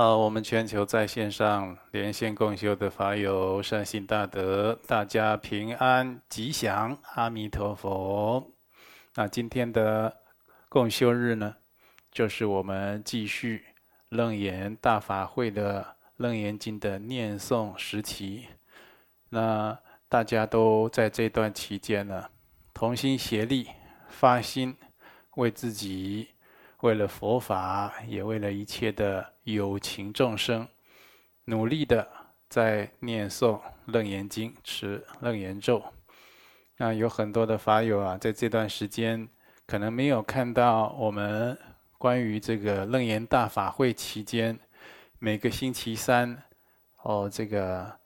好，我们全球在线上连线共修的法友善心大德，大家平安吉祥，阿弥陀佛。那今天的共修日呢，就是我们继续楞严大法会的楞严经的念诵时期。那大家都在这段期间呢，同心协力发心，为自己。为了佛法，也为了一切的有情众生，努力的在念诵《楞严经》、持楞严咒。那有很多的法友啊，在这段时间可能没有看到我们关于这个楞严大法会期间，每个星期三哦，这个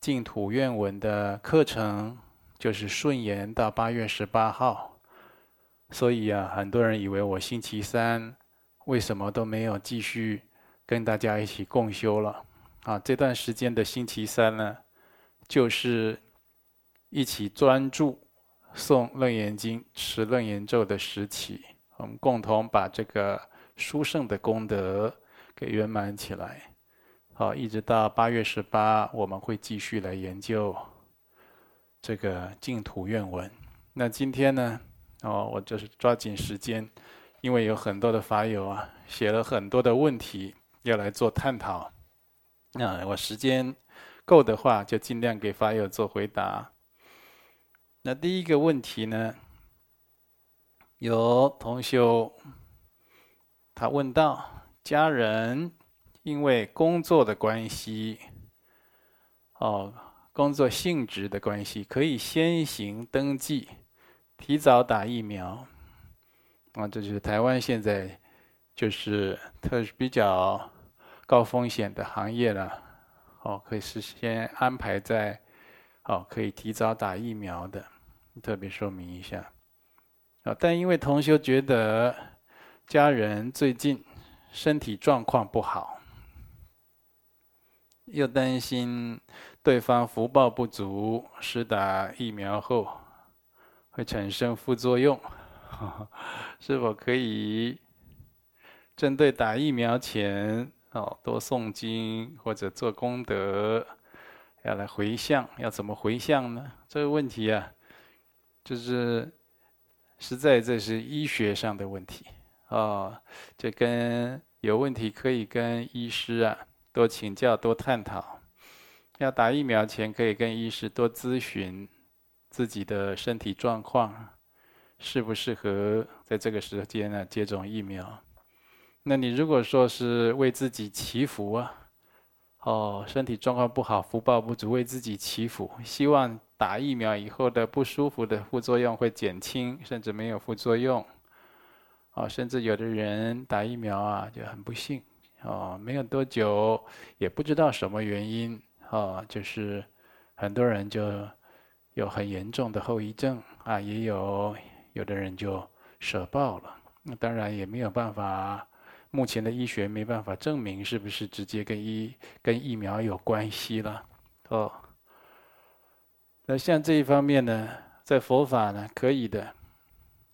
净土愿文的课程，就是顺延到八月十八号。所以啊，很多人以为我星期三为什么都没有继续跟大家一起共修了？啊，这段时间的星期三呢，就是一起专注诵《楞严经》、持楞严咒的时期，我们共同把这个殊胜的功德给圆满起来。好，一直到八月十八，我们会继续来研究这个净土愿文。那今天呢？哦，我就是抓紧时间，因为有很多的法友啊，写了很多的问题要来做探讨。那我时间够的话，就尽量给法友做回答。那第一个问题呢，有同修他问到，家人因为工作的关系，哦，工作性质的关系，可以先行登记。提早打疫苗，啊，这就是台湾现在就是特比较高风险的行业了，哦，可以事先安排在，哦，可以提早打疫苗的，特别说明一下，啊，但因为同修觉得家人最近身体状况不好，又担心对方福报不足，施打疫苗后。会产生副作用，是否可以针对打疫苗前哦多诵经或者做功德，要来回向，要怎么回向呢？这个问题啊，就是实在这是医学上的问题哦，这跟有问题可以跟医师啊多请教多探讨，要打疫苗前可以跟医师多咨询。自己的身体状况适不适合在这个时间呢接种疫苗？那你如果说是为自己祈福啊，哦，身体状况不好，福报不足，为自己祈福，希望打疫苗以后的不舒服的副作用会减轻，甚至没有副作用。哦，甚至有的人打疫苗啊就很不幸，哦，没有多久，也不知道什么原因，哦，就是很多人就。有很严重的后遗症啊，也有有的人就舍报了。那当然也没有办法，目前的医学没办法证明是不是直接跟疫跟疫苗有关系了。哦，那像这一方面呢，在佛法呢可以的，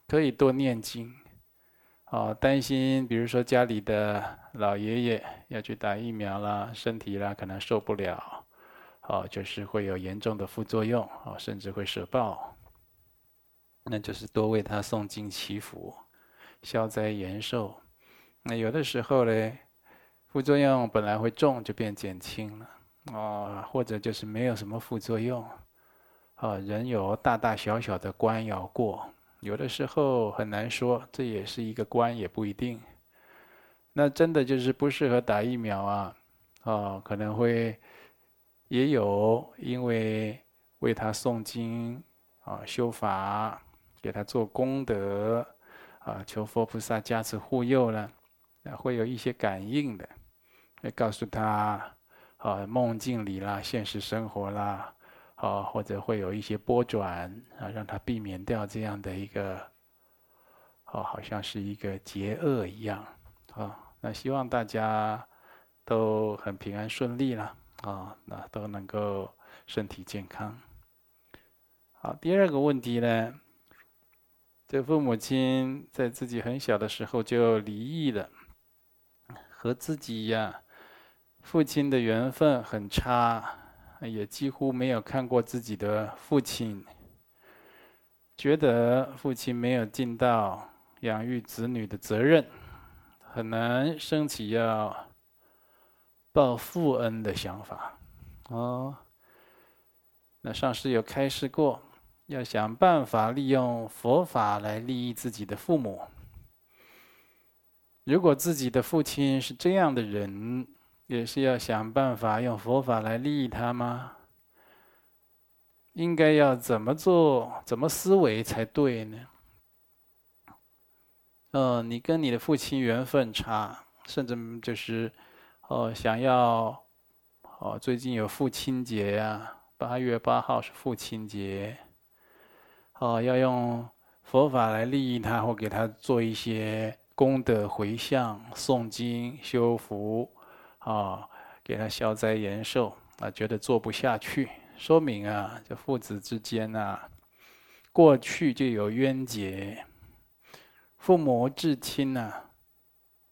可以多念经。哦，担心比如说家里的老爷爷要去打疫苗啦，身体啦可能受不了。哦，就是会有严重的副作用，哦，甚至会舍报。那就是多为他诵经祈福，消灾延寿。那有的时候嘞，副作用本来会重，就变减轻了，哦，或者就是没有什么副作用。啊，人有大大小小的关要过，有的时候很难说，这也是一个关，也不一定。那真的就是不适合打疫苗啊，哦，可能会。也有因为为他诵经啊、修法，给他做功德啊，求佛菩萨加持护佑了，会有一些感应的，会告诉他啊，梦境里啦、现实生活啦，啊，或者会有一些波转啊，让他避免掉这样的一个，哦，好像是一个劫厄一样啊。那希望大家都很平安顺利了。啊、那都能够身体健康。好，第二个问题呢，这父母亲在自己很小的时候就离异了，和自己呀父亲的缘分很差，也几乎没有看过自己的父亲，觉得父亲没有尽到养育子女的责任，很难升起要报父恩的想法。哦，那上师有开示过，要想办法利用佛法来利益自己的父母。如果自己的父亲是这样的人，也是要想办法用佛法来利益他吗？应该要怎么做、怎么思维才对呢？呃，你跟你的父亲缘分差，甚至就是，哦，想要，哦，最近有父亲节呀，八月八号是父亲节，哦，要用佛法来利益他，或给他做一些。功德回向、诵经、修福，啊，给他消灾延寿啊，觉得做不下去，说明啊，这父子之间啊，过去就有冤结，父母至亲呐，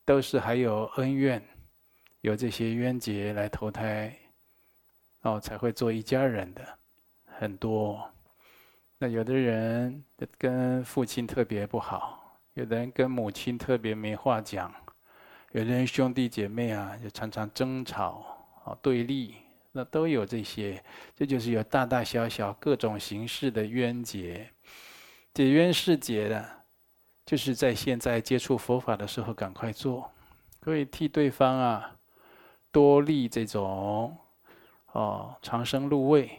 都是还有恩怨，有这些冤结来投胎，哦，才会做一家人的，很多。那有的人跟父亲特别不好。有的人跟母亲特别没话讲，有的人兄弟姐妹啊，就常常争吵啊、对立，那都有这些，这就是有大大小小各种形式的冤结。解冤释结的，就是在现在接触佛法的时候赶快做，可以替对方啊多立这种哦长生入位。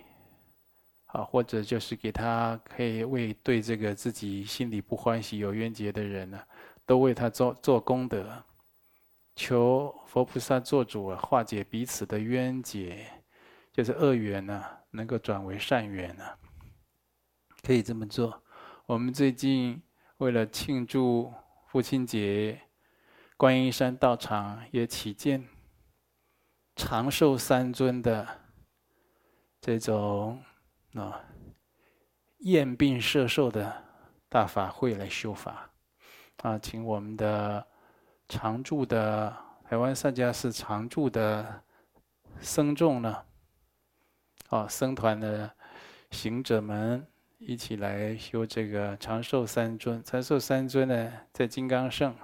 啊，或者就是给他可以为对这个自己心里不欢喜、有冤结的人呢，都为他做做功德，求佛菩萨做主啊，化解彼此的冤结，就是恶缘呢，能够转为善缘呢，可以这么做。我们最近为了庆祝父亲节，观音山道场也起见长寿三尊的这种。啊，验病摄寿的大法会来修法，啊，请我们的常住的台湾善家寺常住的僧众呢，啊，僧团的行者们一起来修这个长寿三尊。长寿三尊呢，在金刚圣，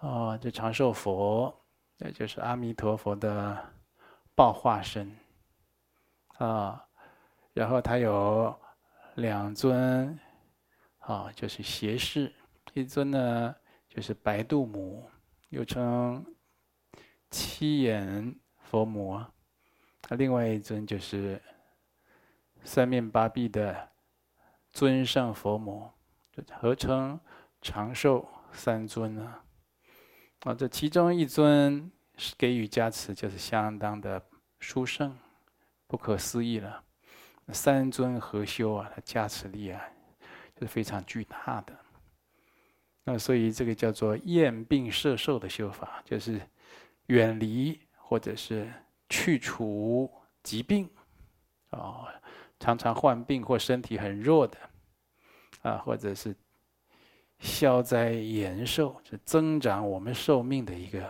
啊，这长寿佛，那就是阿弥陀佛的报化身，啊。然后他有两尊，啊，就是胁侍，一尊呢就是白度母，又称七眼佛母啊，另外一尊就是三面八臂的尊胜佛母，合称长寿三尊啊。啊，这其中一尊是给予加持，就是相当的殊胜，不可思议了。三尊合修啊，它加持力啊，就是非常巨大的。那所以这个叫做验病摄寿的修法，就是远离或者是去除疾病，哦，常常患病或身体很弱的，啊，或者是消灾延寿，是增长我们寿命的一个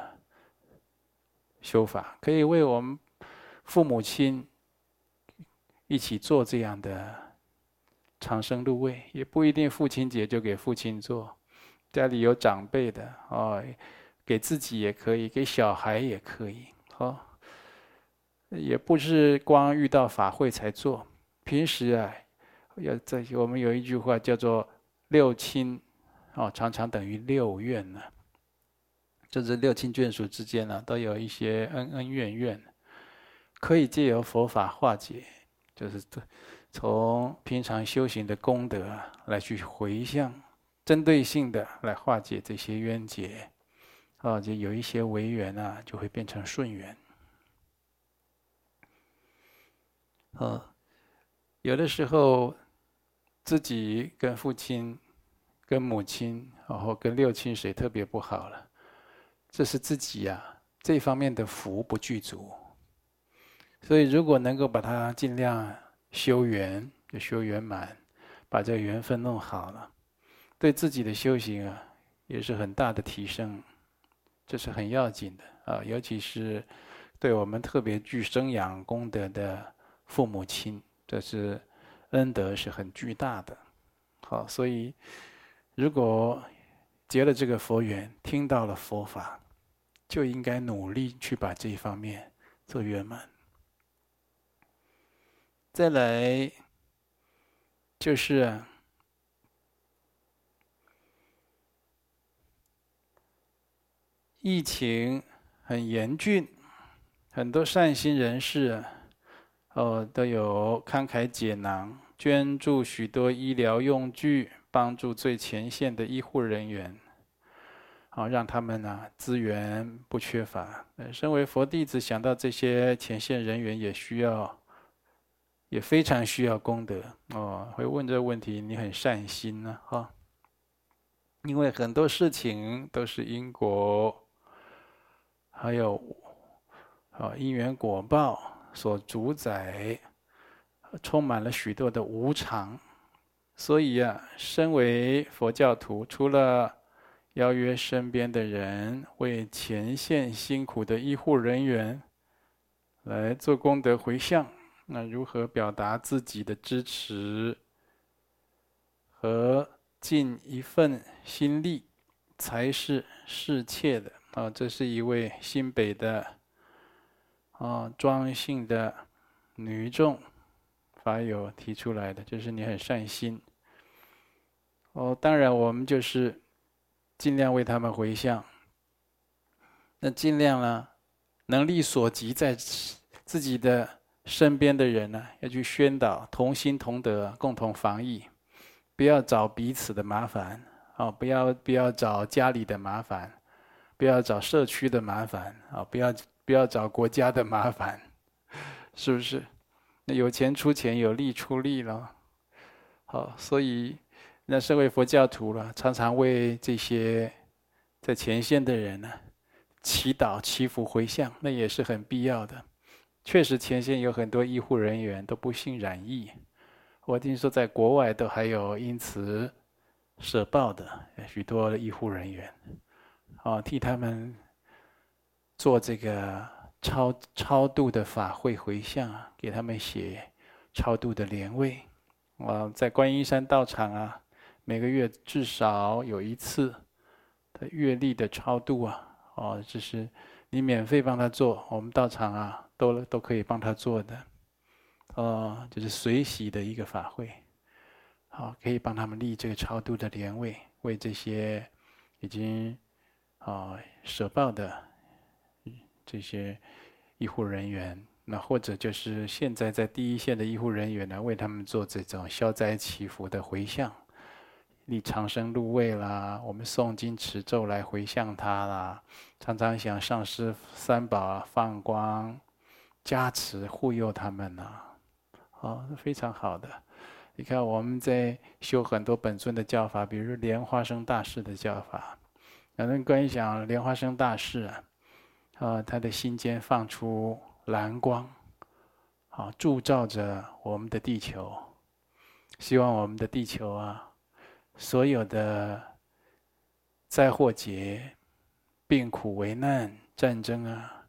修法，可以为我们父母亲。一起做这样的长生入位，也不一定父亲节就给父亲做，家里有长辈的哦，给自己也可以，给小孩也可以，哦，也不是光遇到法会才做，平时啊，要在我们有一句话叫做六亲，哦，常常等于六怨呢，就是六亲眷属之间呢，都有一些恩恩怨怨，可以借由佛法化解。就是从平常修行的功德来去回向，针对性的来化解这些冤结，啊，就有一些违缘啊，就会变成顺缘。啊，有的时候自己跟父亲、跟母亲，然后跟六亲谁特别不好了，这是自己呀、啊、这方面的福不具足。所以，如果能够把它尽量修圆，就修圆满，把这个缘分弄好了，对自己的修行啊，也是很大的提升，这是很要紧的啊。尤其是对我们特别具生养功德的父母亲，这是恩德是很巨大的。好，所以如果结了这个佛缘，听到了佛法，就应该努力去把这一方面做圆满。再来就是疫情很严峻，很多善心人士哦都有慷慨解囊，捐助许多医疗用具，帮助最前线的医护人员，好让他们呢资源不缺乏。身为佛弟子，想到这些前线人员也需要。也非常需要功德哦，会问这个问题，你很善心呢，哈。因为很多事情都是因果，还有啊因缘果报所主宰，充满了许多的无常，所以呀，身为佛教徒，除了邀约身边的人为前线辛苦的医护人员来做功德回向。那如何表达自己的支持和尽一份心力，才是适切的啊！这是一位新北的啊庄姓的女众法友提出来的，就是你很善心哦。当然，我们就是尽量为他们回向，那尽量呢，能力所及，在自己的。身边的人呢，要去宣导，同心同德，共同防疫，不要找彼此的麻烦啊！不要不要找家里的麻烦，不要找社区的麻烦啊！不要不要找国家的麻烦，是不是？那有钱出钱，有力出力了。好，所以那身为佛教徒了，常常为这些在前线的人呢，祈祷、祈福、回向，那也是很必要的。确实，前线有很多医护人员都不幸染疫。我听说在国外都还有因此舍报的许多医护人员，啊，替他们做这个超超度的法会回向，给他们写超度的莲位。啊，在观音山道场啊，每个月至少有一次的月历的超度啊，哦，这是你免费帮他做，我们道场啊。都都可以帮他做的，哦，就是随喜的一个法会，好，可以帮他们立这个超度的莲位，为这些已经啊舍报的这些医护人员，那或者就是现在在第一线的医护人员呢，为他们做这种消灾祈福的回向，立长生入位啦，我们诵经持咒来回向他啦，常常想上师三宝放光。加持护佑他们呢，哦，非常好的。你看我们在修很多本尊的教法，比如莲花生大士的教法。有人观想莲花生大士啊，啊，他的心间放出蓝光，啊，铸造着我们的地球，希望我们的地球啊，所有的灾祸劫、病苦危难、战争啊。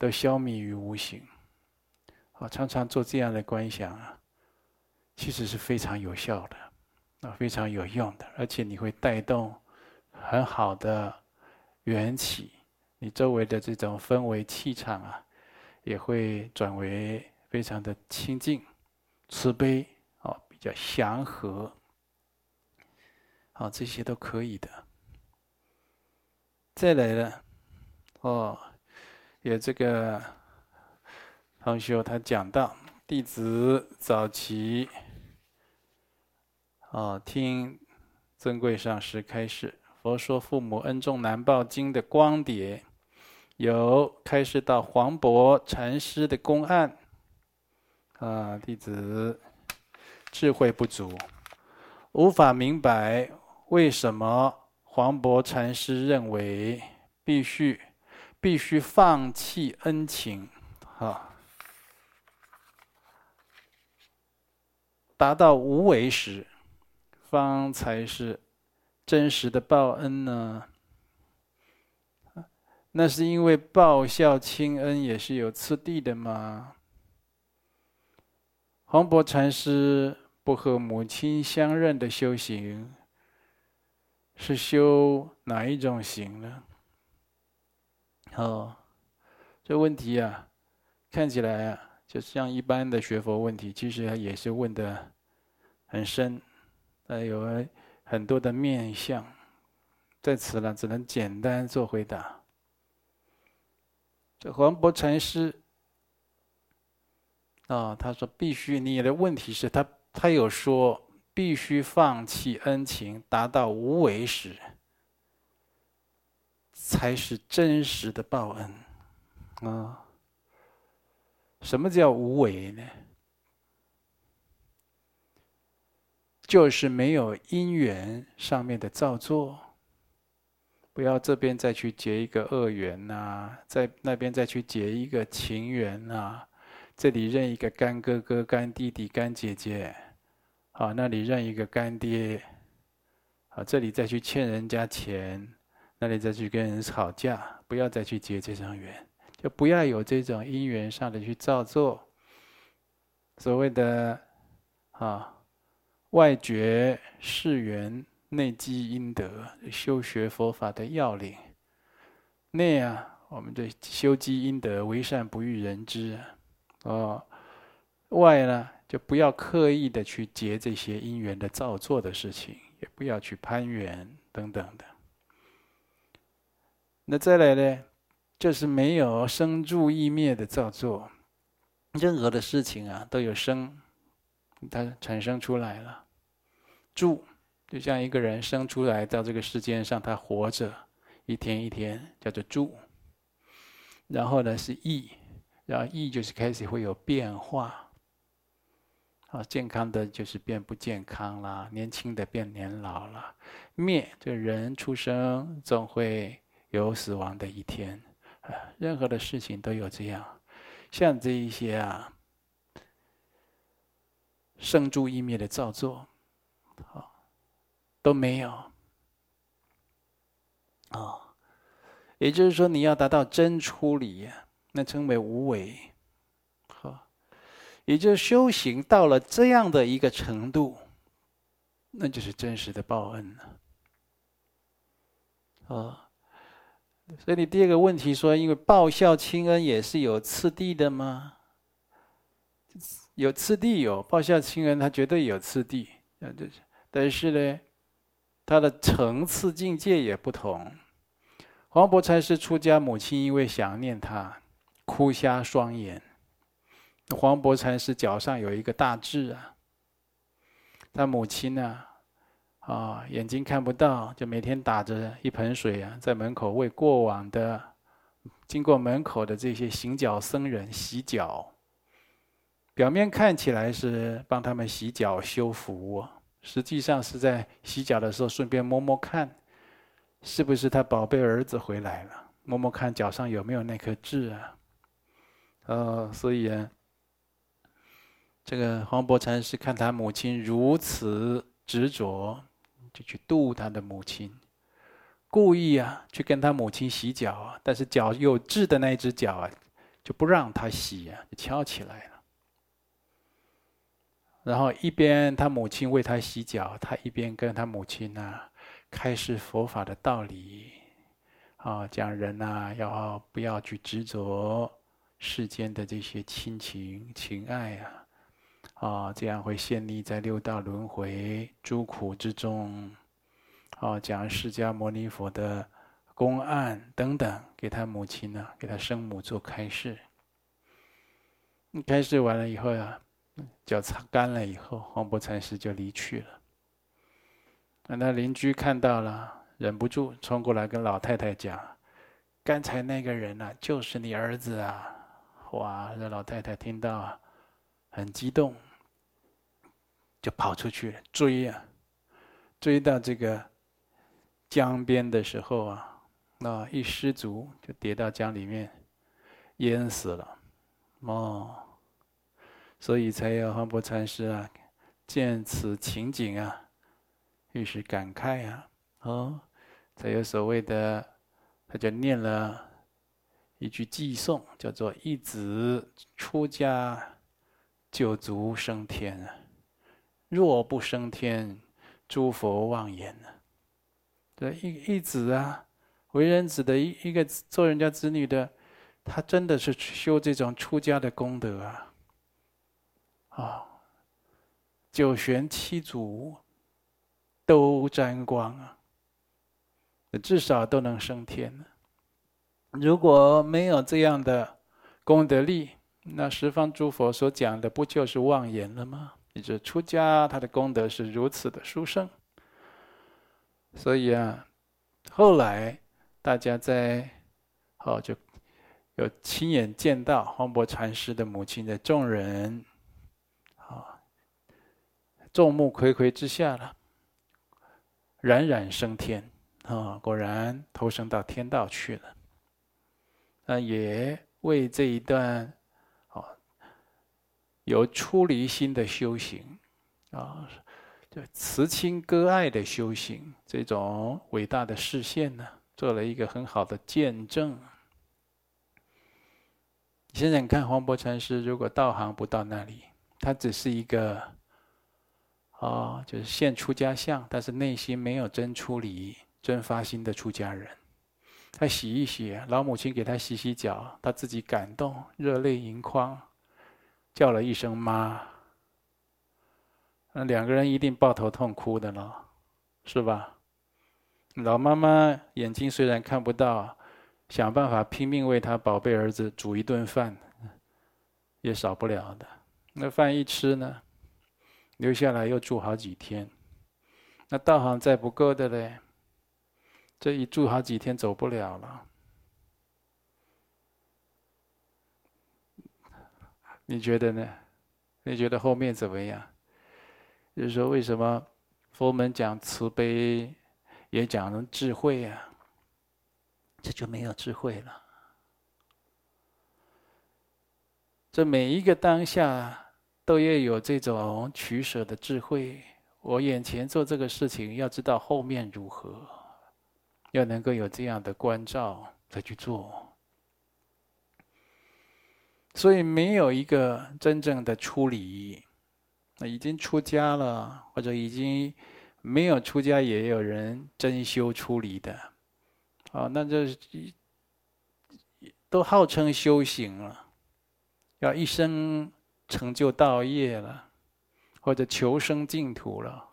都消弭于无形。啊，常常做这样的观想啊，其实是非常有效的，啊，非常有用的，而且你会带动很好的缘起，你周围的这种氛围气场啊，也会转为非常的清净、慈悲，啊，比较祥和，啊，这些都可以的。再来了，哦。有这个同学他讲到，弟子早期哦听尊贵上师开示《佛说父母恩重难报经》的光碟，有开示到黄渤禅师的公案啊，弟子智慧不足，无法明白为什么黄渤禅师认为必须。必须放弃恩情，啊，达到无为时，方才是真实的报恩呢。那是因为报效亲恩也是有次第的嘛？黄檗禅师不和母亲相认的修行，是修哪一种行呢？哦，这问题啊，看起来啊，就像一般的学佛问题，其实也是问的很深，呃，有很多的面相，在此呢，只能简单做回答。这黄檗禅师。啊、哦，他说必须，你的问题是他，他有说必须放弃恩情，达到无为时，才是真实的报恩。啊、什么叫无为呢？就是没有因缘上面的造作，不要这边再去结一个恶缘呐、在那边再去结一个情缘呐、这里认一个干哥哥、干弟弟、干姐姐，好，那里认一个干爹，好，这里再去欠人家钱，那你再去跟人吵架，不要再去结这种缘，就不要有这种因缘上的去造作。所谓的啊，外觉世缘，内积阴德，修学佛法的要领。内啊，我们的修积阴德，为善不欲人知。哦，外呢，就不要刻意的去结这些因缘的造作的事情，也不要去攀缘等等的。那再来呢，就是没有生住异灭的造作，任何的事情啊都有生，它产生出来了。住就像一个人生出来到这个世间上，他活着一天一天叫做住。然后呢是异。然后异就是开始会有变化，啊，健康的就是变不健康了，年轻的变年老了，灭这人出生总会有死亡的一天，啊，任何的事情都有这样，像这一些啊，生住异灭的造作，啊，都没有，啊，也就是说你要达到真出离。那称为无为，好，也就修行到了这样的一个程度，那就是真实的报恩了。啊，所以你第二个问题说，因为报效亲恩也是有次第的吗？有次第有报效亲恩，它绝对有次第，但是呢，它的层次境界也不同。黄伯禅师出家，母亲因为想念他。哭瞎双眼，黄伯禅师脚上有一个大痣啊。他母亲呢，啊眼睛看不到，就每天打着一盆水啊，在门口为过往的、经过门口的这些行脚僧人洗脚。表面看起来是帮他们洗脚修福，实际上是在洗脚的时候顺便摸摸看，是不是他宝贝儿子回来了？摸摸看脚上有没有那颗痣啊？呃，所以啊，这个黄伯禅师看他母亲如此执着，就去度他的母亲，故意啊去跟他母亲洗脚啊，但是脚有痣的那只脚啊，就不让他洗啊，就翘起来了。然后一边他母亲为他洗脚，他一边跟他母亲呢、开示佛法的道理，啊，讲人呐、啊、要不要去执着。世间的这些亲情情爱啊，啊，这样会陷溺在六道轮回诸苦之中。啊，讲释迦牟尼佛的公案等等，给他母亲呢，给他生母做开示。开示完了以后呀、啊，脚擦干了以后，黄檗禅师就离去了。那邻居看到了，忍不住冲过来跟老太太讲：“刚才那个人啊，就是你儿子啊。”哇！这老太太听到，啊很激动，就跑出去追呀、啊，追到这个江边的时候啊，那一失足就跌到江里面，淹死了。哦，所以才有黄伯禅师啊，见此情景啊，于是感慨啊，哦，才有所谓的，他就念了一句偈颂，叫做“一子出家，九族升天；啊若不升天，诸佛妄言呢”对，一一子啊，为人子的一一个做人家子女的，他真的是修这种出家的功德啊！啊，九玄七祖都沾光啊，至少都能升天。如果没有这样的功德力，那十方诸佛所讲的不就是妄言了吗？你这出家，他的功德是如此的殊胜。所以啊，后来大家在哦，就有亲眼见到黄檗禅师的母亲的众人啊，众目睽睽之下了，冉冉升天啊，果然投生到天道去了。那也为这一段，有出离心的修行，啊，就慈亲割爱的修行，这种伟大的示现呢，做了一个很好的见证。现在你看黄伯禅师，如果道行不到那里，他只是一个，啊，就是现出家相，但是内心没有真出离、真发心的出家人。他洗一洗，老母亲给他洗洗脚，他自己感动，热泪盈眶，叫了一声妈。那两个人一定抱头痛哭的了，是吧？老妈妈眼睛虽然看不到，想办法拼命为他宝贝儿子煮一顿饭，也少不了的。那饭一吃呢，留下来又住好几天。那道行再不够的嘞。这一住好几天走不了了，你觉得呢？你觉得后面怎么样？就是说，为什么佛门讲慈悲，也讲智慧啊？这就没有智慧了。这每一个当下都要有这种取舍的智慧。我眼前做这个事情，要知道后面如何。要能够有这样的关照再去做，所以没有一个真正的出离。那已经出家了，或者已经没有出家，也有人真修出离的。啊，那这都号称修行了，要一生成就道业了，或者求生净土了。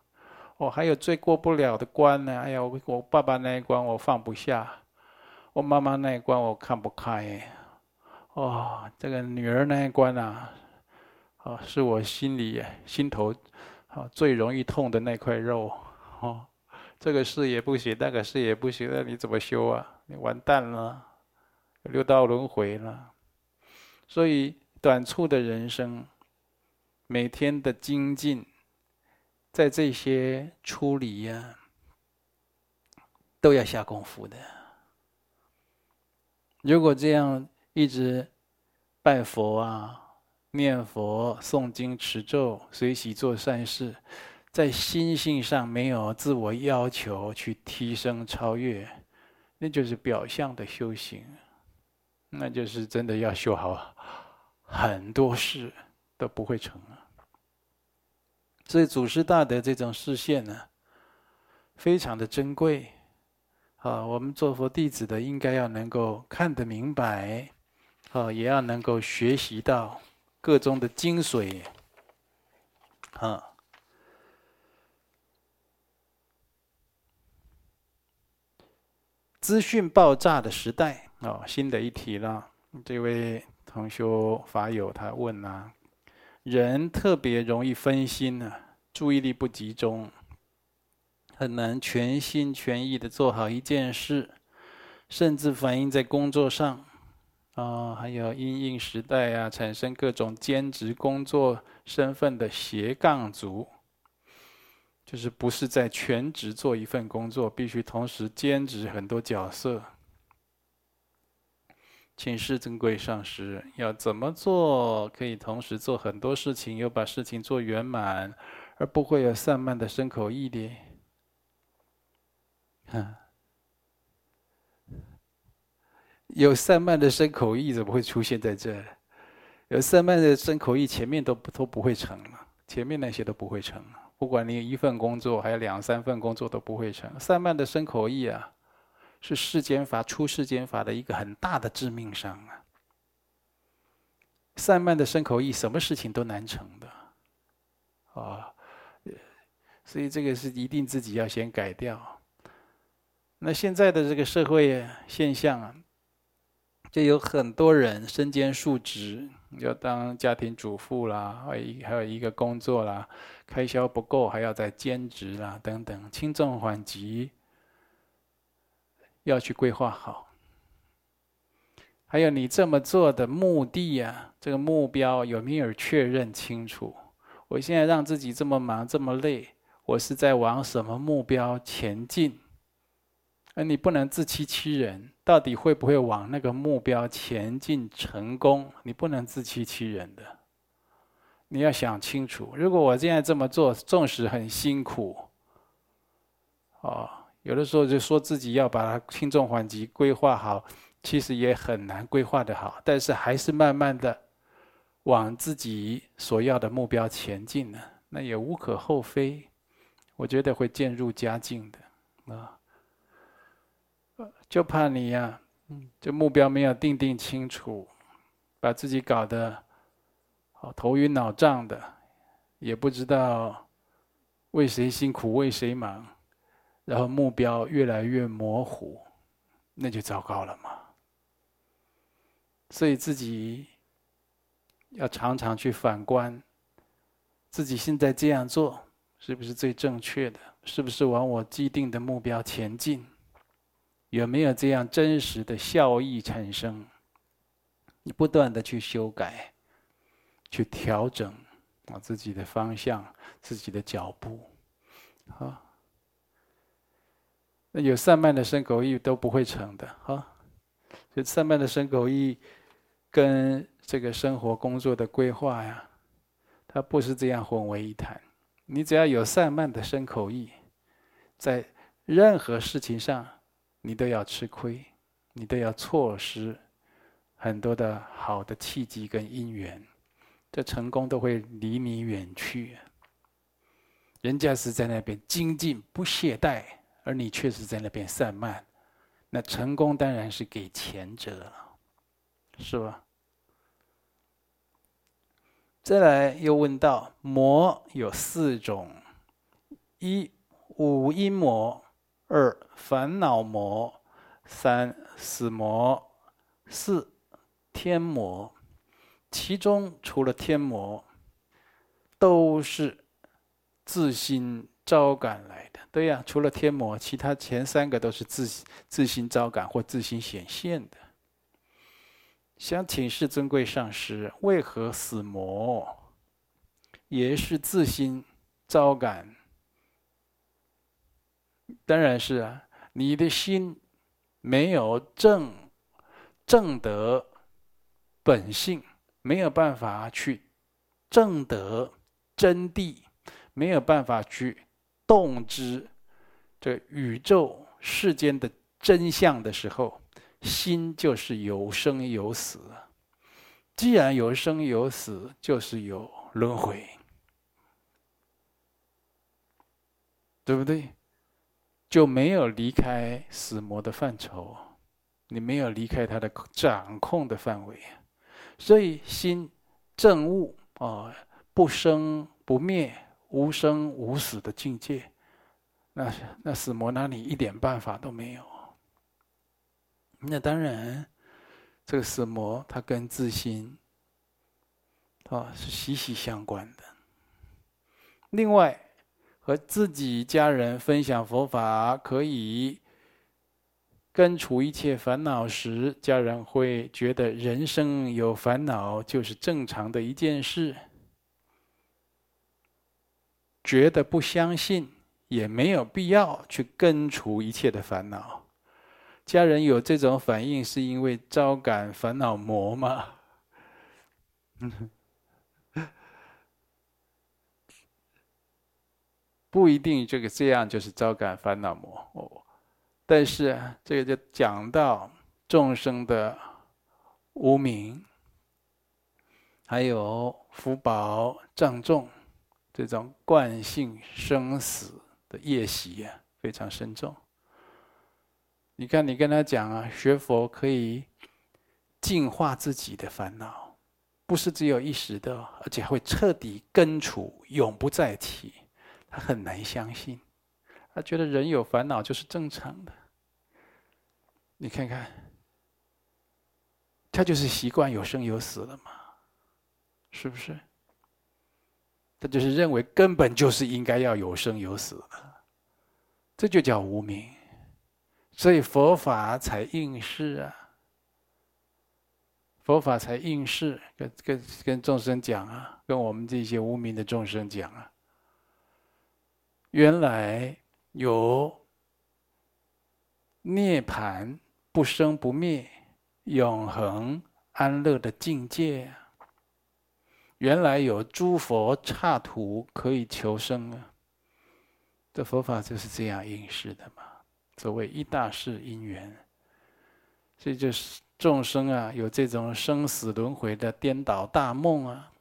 我、哦、还有最过不了的关呢！哎呀，我我爸爸那一关我放不下，我妈妈那一关我看不开。哦，这个女儿那一关啊，哦，是我心里心头啊最容易痛的那块肉。哦，这个事也不行，那个事也不行，那你怎么修啊？你完蛋了，六道轮回了。所以短促的人生，每天的精进。在这些出离呀，都要下功夫的。如果这样一直拜佛啊、念佛、诵经、持咒、随喜做善事，在心性上没有自我要求去提升超越，那就是表象的修行，那就是真的要修好很多事都不会成啊。所以祖师大德这种视线呢，非常的珍贵，啊，我们做佛弟子的应该要能够看得明白，啊，也要能够学习到各中的精髓，啊。资讯爆炸的时代，哦，新的一题了。这位同修法友他问啊。人特别容易分心呢，注意力不集中，很难全心全意的做好一件事，甚至反映在工作上，啊，还有因应时代啊，产生各种兼职工作身份的斜杠族，就是不是在全职做一份工作，必须同时兼职很多角色。请示尊贵上师，要怎么做可以同时做很多事情，又把事情做圆满，而不会有散漫的身口意的？有散漫的身口意，怎么会出现在这？有散漫的身口意，前面都都不会成了，前面那些都不会成。不管你有一份工作，还有两三份工作，都不会成。散漫的身口意啊，是世间法出世间法的一个很大的致命伤啊。散漫的身口意，什么事情都难成的，啊，所以这个是一定自己要先改掉。那现在的这个社会现象啊，就有很多人身兼数职，要当家庭主妇啦，还还有一个工作啦，开销不够还要再兼职啦，等等，轻重缓急要去规划好。还有你这么做的目的呀，这个目标有没有确认清楚？我现在让自己这么忙这么累，我是在往什么目标前进？而你不能自欺欺人，到底会不会往那个目标前进成功？你不能自欺欺人的，你要想清楚。如果我现在这么做，纵使很辛苦，哦，有的时候就说自己要把轻重缓急规划好。其实也很难规划得好，但是还是慢慢的往自己所要的目标前进呢，那也无可厚非。我觉得会渐入佳境的啊，就怕你呀，这目标没有定定清楚，把自己搞得好头晕脑胀的，也不知道为谁辛苦为谁忙，然后目标越来越模糊，那就糟糕了嘛。所以自己要常常去反观，自己现在这样做是不是最正确的？是不是往我既定的目标前进？有没有这样真实的效益产生？你不断的去修改、去调整啊自己的方向、自己的脚步，啊，那有散漫的身口意都不会成的，哈。就散漫的身口意，跟这个生活工作的规划呀，它不是这样混为一谈。你只要有散漫的身口意，在任何事情上，你都要吃亏，你都要错失很多的好的契机跟因缘，这成功都会离你远去。人家是在那边精进不懈怠，而你却是在那边散漫。那成功当然是给前者了，是吧？再来又问到魔有四种：一五阴魔，二烦恼魔，三死魔，四天魔。其中除了天魔，都是自心招感来的。对呀，除了天魔，其他前三个都是自自心招感或自心显现的。想请示尊贵上师，为何死魔也是自心招感？当然是啊，你的心没有正正得本性，没有办法去正得真谛，没有办法去。动知这宇宙世间的真相的时候，心就是有生有死。既然有生有死，就是有轮回，对不对？就没有离开死魔的范畴，你没有离开他的掌控的范围，所以心正悟啊，不生不灭。无生无死的境界，那那死魔哪里一点办法都没有？那当然，这个死魔它跟自心啊是息息相关的。另外，和自己家人分享佛法，可以根除一切烦恼时，家人会觉得人生有烦恼就是正常的一件事。觉得不相信，也没有必要去根除一切的烦恼。家人有这种反应，是因为招感烦恼魔吗？不一定，这个这样就是招感烦恼魔哦。但是这个就讲到众生的无明，还有福报障重，这种惯性生死的业习啊，非常深重。你看，你跟他讲啊，学佛可以净化自己的烦恼，不是只有一时的，而且会彻底根除，永不再提。他很难相信，他觉得人有烦恼就是正常的。你看看，他就是习惯有生有死了嘛，是不是？他就是认为根本就是应该要有生有死的，这就叫无明。所以佛法才应世啊，佛法才应世，跟跟跟众生讲啊，跟我们这些无明的众生讲啊，原来有涅槃。不生不灭、永恒安乐的境界啊，原来有诸佛刹土可以求生啊！这佛法就是这样应世的嘛。所谓一大事因缘，所以就是众生啊，有这种生死轮回的颠倒大梦啊，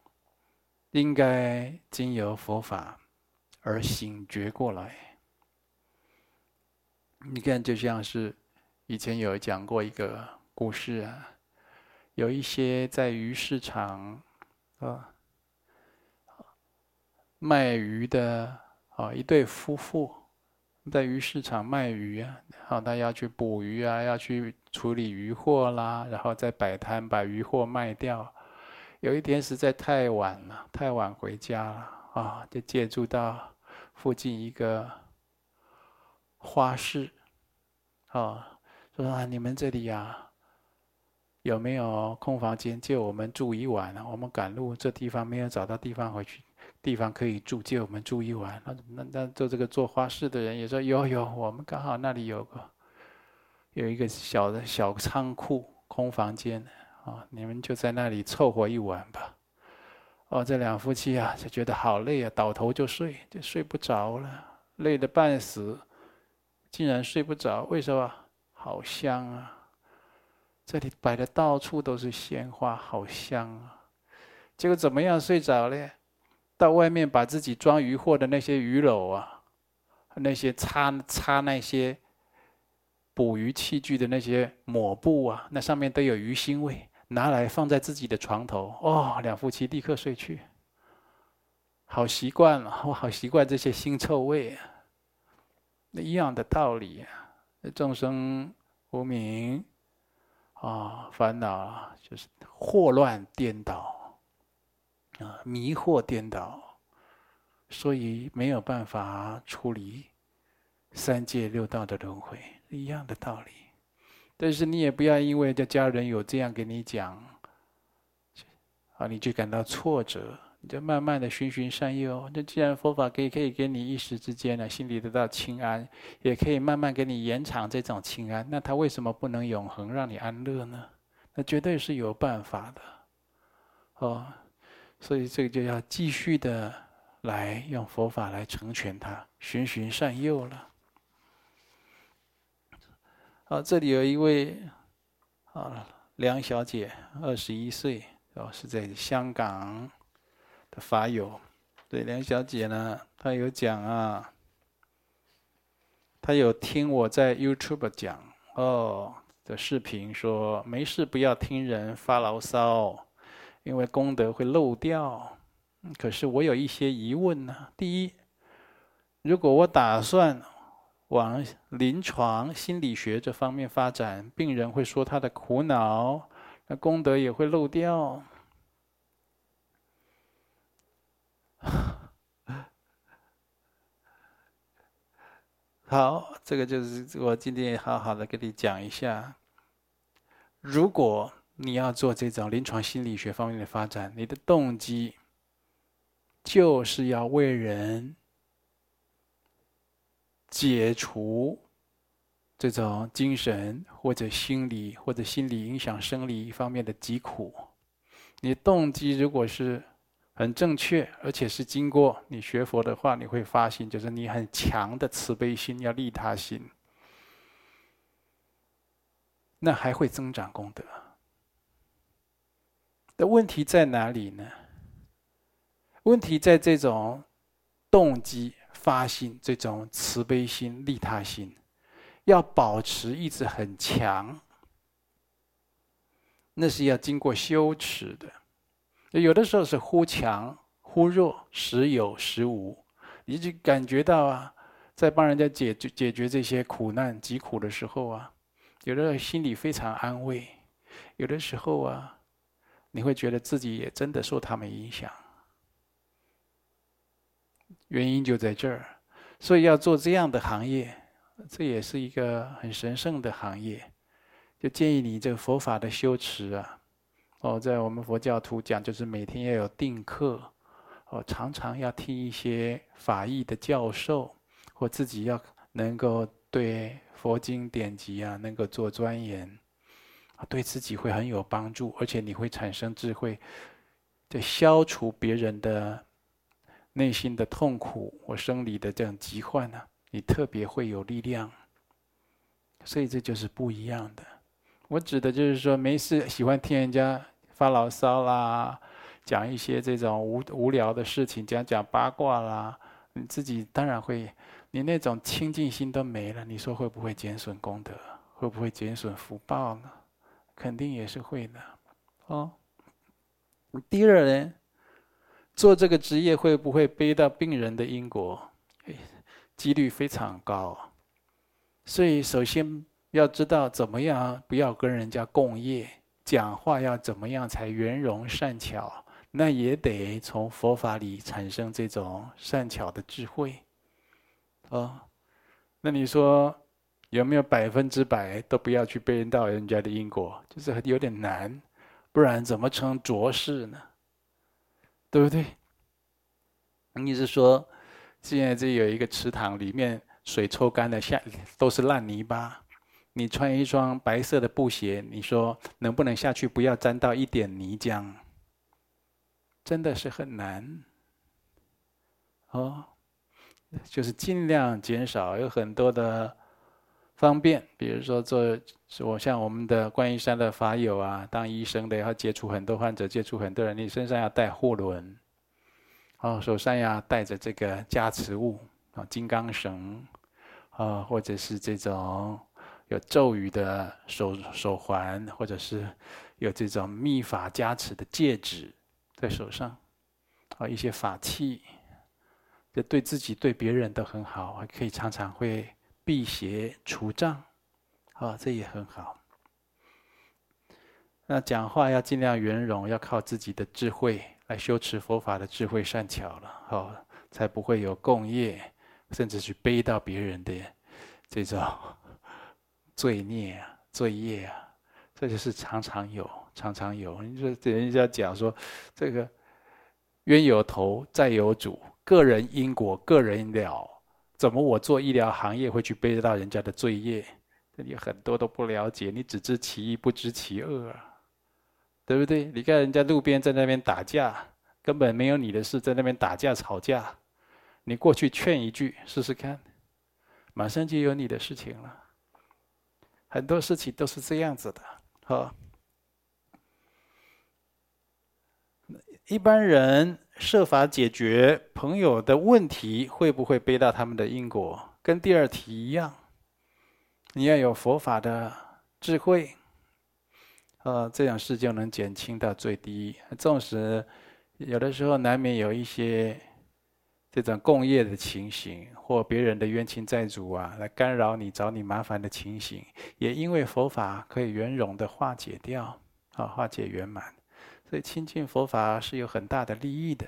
应该经由佛法而醒觉过来。你看，就像是。以前有讲过一个故事啊，有一些在鱼市场啊卖鱼的啊一对夫妇，在鱼市场卖鱼啊，好他要去捕鱼啊，要去处理鱼货啦，然后再摆摊把鱼货卖掉。有一天实在太晚了，太晚回家了啊，就借住到附近一个花市啊。说啊，你们这里呀、啊，有没有空房间借我们住一晚啊？我们赶路，这地方没有找到地方回去，地方可以住，借我们住一晚。那那那做这个做花市的人也说有有，我们刚好那里有个有一个小的小仓库空房间啊，你们就在那里凑合一晚吧。哦，这两夫妻啊就觉得好累啊，倒头就睡，就睡不着了，累得半死，竟然睡不着，为什么？好香啊！这里摆的到处都是鲜花，好香啊！结果怎么样睡着了？到外面把自己装鱼货的那些鱼篓啊，那些擦擦那些捕鱼器具的那些抹布啊，那上面都有鱼腥味，拿来放在自己的床头。哦，两夫妻立刻睡去。好习惯了，我好习惯这些腥臭味啊！那一样的道理啊。众生无明啊，烦恼就是祸乱颠倒啊，迷惑颠倒，所以没有办法处理三界六道的轮回，一样的道理。但是你也不要因为这家人有这样跟你讲，啊，你就感到挫折。你就慢慢的循循善诱，那既然佛法可以可以给你一时之间呢，心里得到清安，也可以慢慢给你延长这种清安，那他为什么不能永恒让你安乐呢？那绝对是有办法的，哦，所以这个就要继续的来用佛法来成全他，循循善诱了。好，这里有一位啊梁小姐，二十一岁，哦，是在香港的。法友，对梁小姐呢，她有讲啊，她有听我在 YouTube 讲哦的视频，说没事不要听人发牢骚，因为功德会漏掉。可是我有一些疑问呢。第一，如果我打算往临床心理学这方面发展，病人会说他的苦恼，那功德也会漏掉。好，这个就是我今天好好的跟你讲一下。如果你要做这种临床心理学方面的发展，你的动机就是要为人解除这种精神或者心理或者心理影响生理方面的疾苦。你动机如果是很正确，而且是经过你学佛的话，你会发现，就是你很强的慈悲心，要利他心。那还会增长功德。的问题在哪里呢？问题在这种动机发心，这种慈悲心、利他心，要保持一直很强，那是要经过修持的。有的时候是忽强忽弱，时有时无，你就感觉到啊，在帮人家解决解决这些苦难疾苦的时候啊，有的时候心里非常安慰，有的时候啊，你会觉得自己也真的受他们影响。原因就在这儿，所以要做这样的行业，这也是一个很神圣的行业，就建议你这个佛法的修持啊。哦，在我们佛教徒讲，就是每天要有定课，哦，常常要听一些法义的教授，或自己要能够对佛经典籍啊，能够做钻研，对自己会很有帮助，而且你会产生智慧，就消除别人的内心的痛苦或生理的这种疾患呢，你特别会有力量，所以这就是不一样的。我指的就是说，没事喜欢听人家发牢骚啦，讲一些这种无无聊的事情，讲讲八卦啦，你自己当然会，你那种清净心都没了，你说会不会减损功德？会不会减损福报呢？肯定也是会的。哦，第二呢，做这个职业会不会背到病人的因果？几率非常高。所以首先。要知道怎么样不要跟人家共业，讲话要怎么样才圆融善巧，那也得从佛法里产生这种善巧的智慧。哦，那你说有没有百分之百都不要去背到人家的因果？就是有点难，不然怎么成浊世呢？对不对？你是说现在这有一个池塘，里面水抽干了，下都是烂泥巴。你穿一双白色的布鞋，你说能不能下去？不要沾到一点泥浆，真的是很难。哦，就是尽量减少，有很多的方便，比如说做，我像我们的观音山的法友啊，当医生的要接触很多患者，接触很多人，你身上要带护轮，哦，手上要带着这个加持物啊，金刚绳啊，或者是这种。有咒语的手手环，或者是有这种密法加持的戒指在手上，啊，一些法器，这对自己对别人都很好，可以常常会辟邪除障，啊，这也很好。那讲话要尽量圆融，要靠自己的智慧来修持佛法的智慧善巧了，好，才不会有共业，甚至去背到别人的这种。罪孽啊，罪业啊，这就是常常有，常常有。你说人家讲说，这个冤有头，债有主，个人因果，个人了。怎么我做医疗行业会去背得到人家的罪业？这里很多都不了解，你只知其一，不知其二啊，对不对？你看人家路边在那边打架，根本没有你的事，在那边打架吵架，你过去劝一句试试看，马上就有你的事情了。很多事情都是这样子的，哈。一般人设法解决朋友的问题，会不会背到他们的因果？跟第二题一样，你要有佛法的智慧，呃，这样事就能减轻到最低。纵使有的时候难免有一些。这种共业的情形，或别人的冤亲债主啊，来干扰你、找你麻烦的情形，也因为佛法可以圆融的化解掉，啊，化解圆满，所以亲近佛法是有很大的利益的。